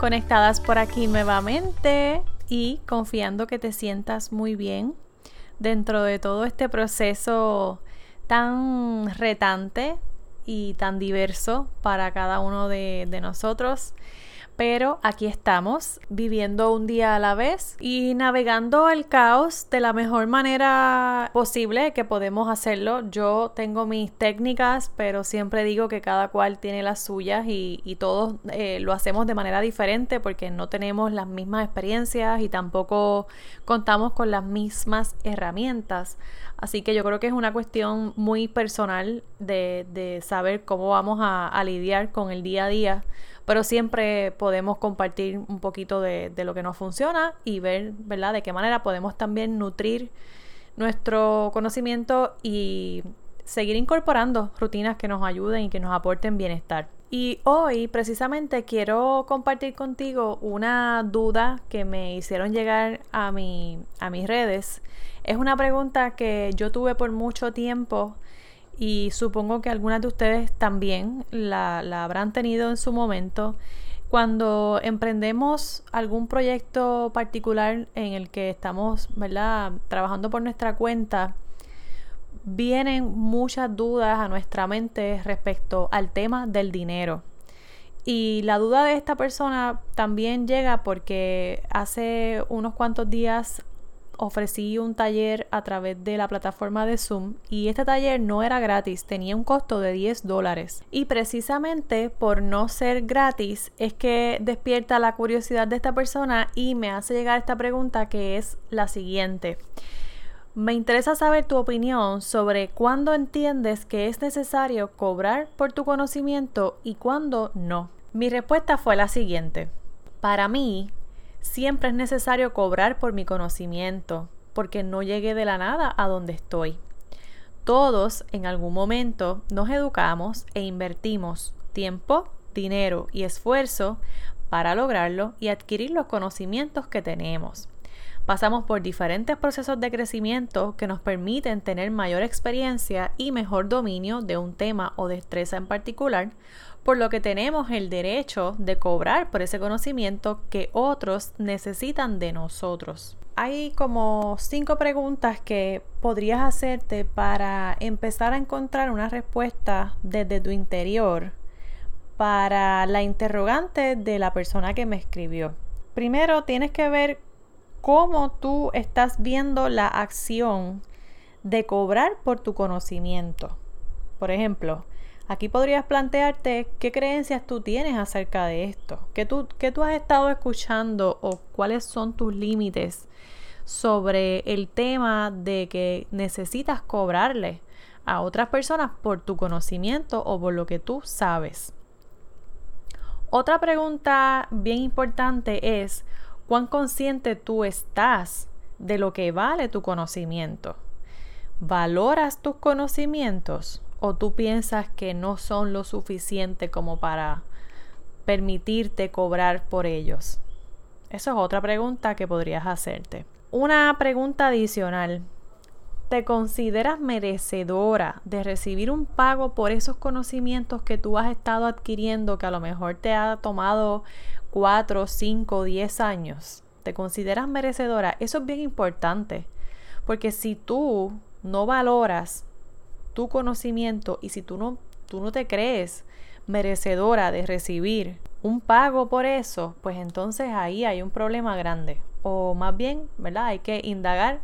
conectadas por aquí nuevamente y confiando que te sientas muy bien dentro de todo este proceso tan retante y tan diverso para cada uno de, de nosotros pero aquí estamos viviendo un día a la vez y navegando el caos de la mejor manera posible que podemos hacerlo. Yo tengo mis técnicas, pero siempre digo que cada cual tiene las suyas y, todos eh, lo hacemos de manera diferente porque no tenemos las mismas experiencias y tampoco contamos con las mismas herramientas. Así que yo creo que es una cuestión muy personal de, saber cómo vamos a lidiar con el día a día pero siempre podemos compartir un poquito de, lo que nos funciona y ver, ¿verdad?, de qué manera podemos también nutrir nuestro conocimiento y seguir incorporando rutinas que nos ayuden y que nos aporten bienestar. Y hoy precisamente quiero compartir contigo una duda que me hicieron llegar a, mi, a mis redes. Es una pregunta que yo tuve por mucho tiempo y supongo que algunas de ustedes también la, habrán tenido en su momento. Cuando emprendemos algún proyecto particular en el que estamos ¿verdad? trabajando por nuestra cuenta, vienen muchas dudas a nuestra mente respecto al tema del dinero. Y la duda de esta persona también llega porque hace unos cuantos días ofrecí un taller a través de la plataforma de Zoom y este taller no era gratis, tenía un costo de 10 dólares. Y precisamente por no ser gratis es que despierta la curiosidad de esta persona y me hace llegar esta pregunta que es la siguiente. Me interesa saber tu opinión sobre cuándo entiendes que es necesario cobrar por tu conocimiento y cuándo no. Mi respuesta fue la siguiente. Para mí, Siempre es necesario cobrar por mi conocimiento, porque no llegué de la nada a donde estoy. Todos en algún momento nos educamos e invertimos tiempo, dinero y esfuerzo para lograrlo y adquirir los conocimientos que tenemos. Pasamos por diferentes procesos de crecimiento que nos permiten tener mayor experiencia y mejor dominio de un tema o destreza en particular, por lo que tenemos el derecho de cobrar por ese conocimiento que otros necesitan de nosotros. Hay como cinco preguntas que podrías hacerte para empezar a encontrar una respuesta desde tu interior para la interrogante de la persona que me escribió. Primero tienes que ver cómo tú estás viendo la acción de cobrar por tu conocimiento. Por ejemplo, Aquí podrías plantearte qué creencias tú tienes acerca de esto, qué tú, qué tú has estado escuchando o cuáles son tus límites sobre el tema de que necesitas cobrarle a otras personas por tu conocimiento o por lo que tú sabes. Otra pregunta bien importante es cuán consciente tú estás de lo que vale tu conocimiento. ¿Valoras tus conocimientos? O tú piensas que no son lo suficiente como para permitirte cobrar por ellos? Esa es otra pregunta que podrías hacerte. Una pregunta adicional. ¿Te consideras merecedora de recibir un pago por esos conocimientos que tú has estado adquiriendo que a lo mejor te ha tomado 4, 5, 10 años? ¿Te consideras merecedora? Eso es bien importante. Porque si tú no valoras tu conocimiento y si tú no, tú no te crees merecedora de recibir un pago por eso, pues entonces ahí hay un problema grande. O más bien, ¿verdad? Hay que indagar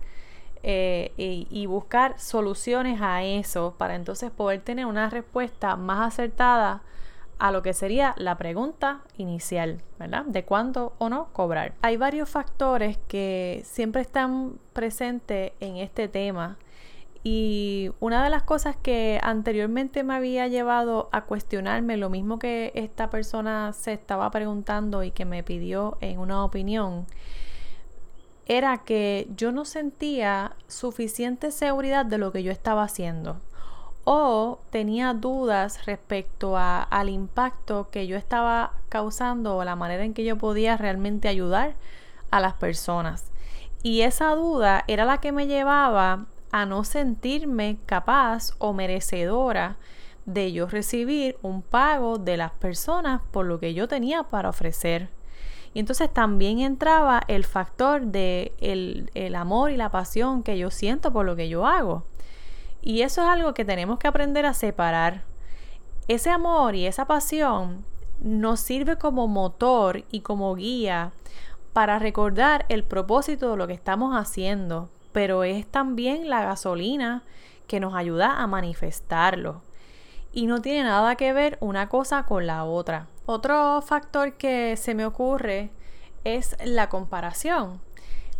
eh, y, y, buscar soluciones a eso para entonces poder tener una respuesta más acertada a lo que sería la pregunta inicial, ¿verdad? De cuándo o no cobrar. Hay varios factores que siempre están presentes en este tema Y una de las cosas que anteriormente me había llevado a cuestionarme, lo mismo que esta persona se estaba preguntando y que me pidió en una opinión, era que yo no sentía suficiente seguridad de lo que yo estaba haciendo o tenía dudas respecto a, al impacto que yo estaba causando o la manera en que yo podía realmente ayudar a las personas. Y esa duda era la que me llevaba a no sentirme capaz o merecedora de yo recibir un pago de las personas por lo que yo tenía para ofrecer. Y entonces también entraba el factor de el, el amor y la pasión que yo siento por lo que yo hago. Y eso es algo que tenemos que aprender a separar. Ese amor y esa pasión nos sirve como motor y como guía para recordar el propósito de lo que estamos haciendo, pero es también la gasolina que nos ayuda a manifestarlo. Y no tiene nada que ver una cosa con la otra. Otro factor que se me ocurre es la comparación.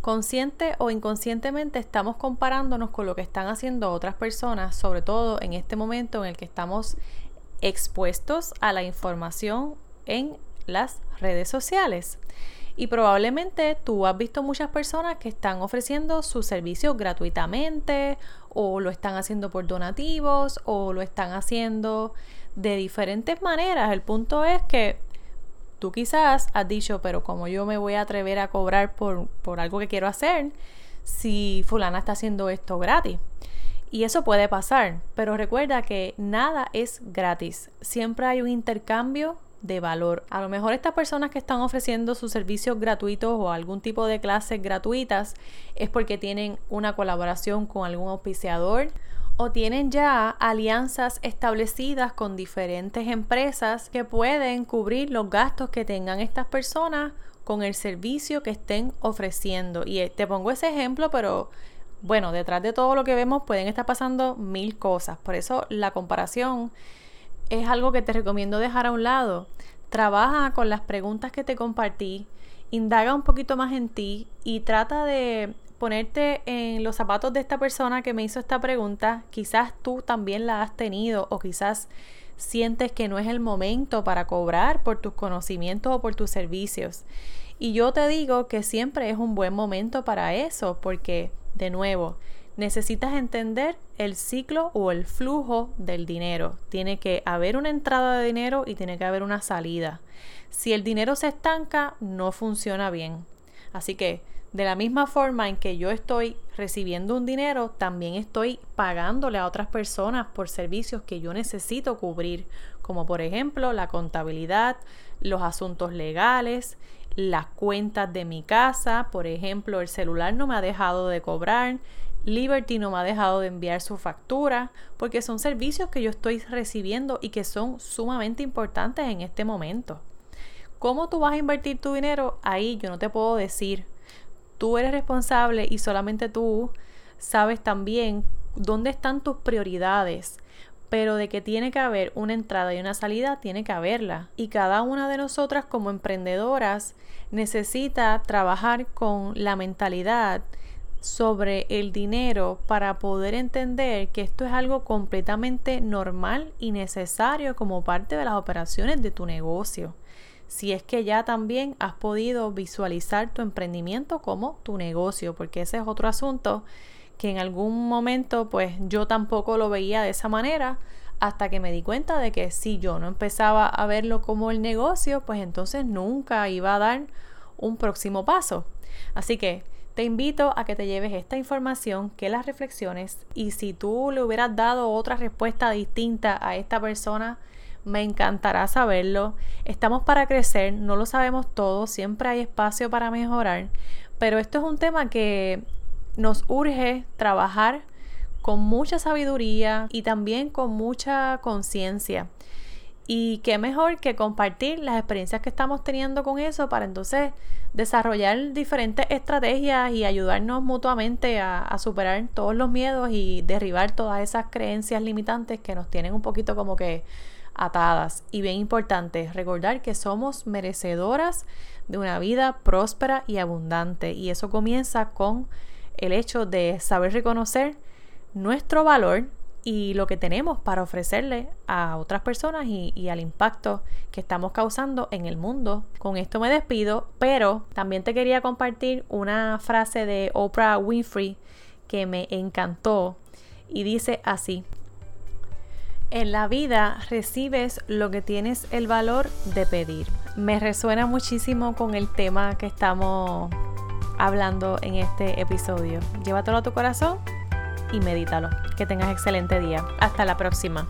Consciente o inconscientemente estamos comparándonos con lo que están haciendo otras personas, sobre todo en este momento en el que estamos expuestos a la información en las redes sociales. Y probablemente tú has visto muchas personas que están ofreciendo sus servicios gratuitamente o lo están haciendo por donativos o lo están haciendo de diferentes maneras. El punto es que tú quizás has dicho, pero como yo me voy a atrever a cobrar por, por algo que quiero hacer si fulana está haciendo esto gratis. Y eso puede pasar, pero recuerda que nada es gratis. Siempre hay un intercambio de valor. A lo mejor estas personas que están ofreciendo sus servicios gratuitos o algún tipo de clases gratuitas es porque tienen una colaboración con algún auspiciador o tienen ya alianzas establecidas con diferentes empresas que pueden cubrir los gastos que tengan estas personas con el servicio que estén ofreciendo. Y eh, te pongo ese ejemplo, pero bueno, detrás de todo lo que vemos pueden estar pasando mil cosas. Por eso la comparación es algo que te recomiendo dejar a un lado. Trabaja con las preguntas que te compartí, indaga un poquito más en ti y trata de ponerte en los zapatos de esta persona que me hizo esta pregunta. Quizás tú también la has tenido o quizás sientes que no es el momento para cobrar por tus conocimientos o por tus servicios. Y yo te digo que siempre es un buen momento para eso porque, de nuevo, necesitas entender el ciclo o el flujo del dinero. Tiene que haber una entrada de dinero y tiene que haber una salida. Si el dinero se estanca, no funciona bien. Así que, de la misma forma en que yo estoy recibiendo un dinero, también estoy pagándole a otras personas por servicios que yo necesito cubrir, como por ejemplo la contabilidad, los asuntos legales, las cuentas de mi casa, por ejemplo, el celular no me ha dejado de cobrar, Liberty no me ha dejado de enviar su factura porque son servicios que yo estoy recibiendo y que son sumamente importantes en este momento. ¿Cómo tú vas a invertir tu dinero? Ahí yo no te puedo decir. Tú eres responsable y solamente tú sabes también dónde están tus prioridades. Pero de que tiene que haber una entrada y una salida, tiene que haberla. Y cada una de nosotras como emprendedoras necesita trabajar con la mentalidad sobre el dinero para poder entender que esto es algo completamente normal y necesario como parte de las operaciones de tu negocio. Si es que ya también has podido visualizar tu emprendimiento como tu negocio, porque ese es otro asunto que en algún momento pues yo tampoco lo veía de esa manera hasta que me di cuenta de que si yo no empezaba a verlo como el negocio, pues entonces nunca iba a dar un próximo paso. Así que te invito a que te lleves esta información, que las reflexiones y si tú le hubieras dado otra respuesta distinta a esta persona, me encantará saberlo. Estamos para crecer, no lo sabemos todo, siempre hay espacio para mejorar, pero esto es un tema que nos urge trabajar con mucha sabiduría y también con mucha conciencia. Y qué mejor que compartir las experiencias que estamos teniendo con eso para entonces desarrollar diferentes estrategias y ayudarnos mutuamente a, superar todos los miedos y derribar todas esas creencias limitantes que nos tienen un poquito como que atadas. Y bien importante, recordar que somos merecedoras de una vida próspera y abundante. Y eso comienza con el hecho de saber reconocer nuestro valor y lo que tenemos para ofrecerle a otras personas y, al impacto que estamos causando en el mundo. Con esto me despido, pero también te quería compartir una frase de Oprah Winfrey que me encantó y dice así. En la vida recibes lo que tienes el valor de pedir. Me resuena muchísimo con el tema que estamos hablando en este episodio. Llévatelo a tu corazón y medítalo. Que tengas excelente día. Hasta la próxima.